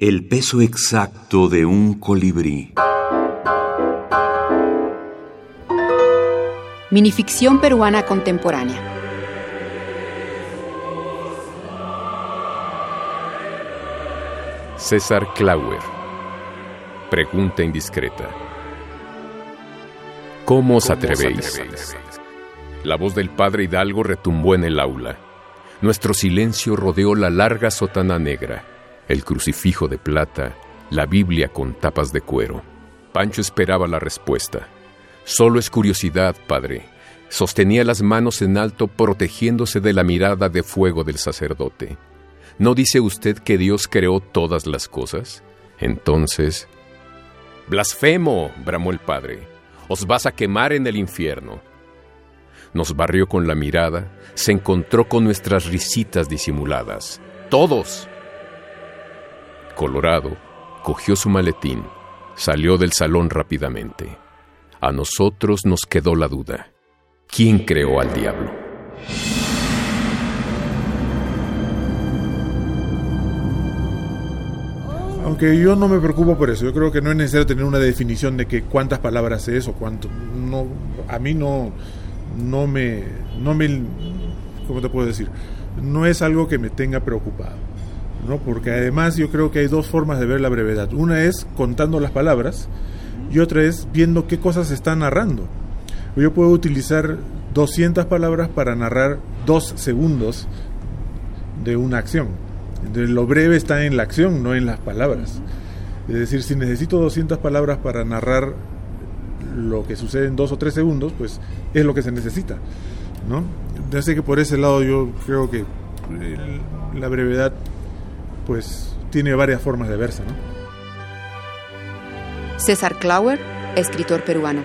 El peso exacto de un colibrí. Minificción peruana contemporánea. César Clauer. Pregunta indiscreta. ¿Cómo os atrevéis? La voz del padre Hidalgo retumbó en el aula. Nuestro silencio rodeó la larga sotana negra, el crucifijo de plata, la Biblia con tapas de cuero. Pancho esperaba la respuesta. Solo es curiosidad, padre. Sostenía las manos en alto protegiéndose de la mirada de fuego del sacerdote. ¿No dice usted que Dios creó todas las cosas? Entonces... Blasfemo, bramó el padre. Os vas a quemar en el infierno. Nos barrió con la mirada, se encontró con nuestras risitas disimuladas. ¡Todos! Colorado, cogió su maletín, salió del salón rápidamente. A nosotros nos quedó la duda. ¿Quién creó al diablo? Aunque yo no me preocupo por eso, yo creo que no es necesario tener una definición de que cuántas palabras es o cuánto. No, a mí no, no me, no me, ¿cómo te puedo decir? No es algo que me tenga preocupado, ¿no? Porque además yo creo que hay dos formas de ver la brevedad. Una es contando las palabras y otra es viendo qué cosas se está narrando. Yo puedo utilizar 200 palabras para narrar dos segundos de una acción lo breve está en la acción, no en las palabras. Es decir, si necesito 200 palabras para narrar lo que sucede en dos o tres segundos, pues es lo que se necesita. ¿no? sé que por ese lado yo creo que la brevedad pues tiene varias formas de verse. ¿no? César Clauer, escritor peruano.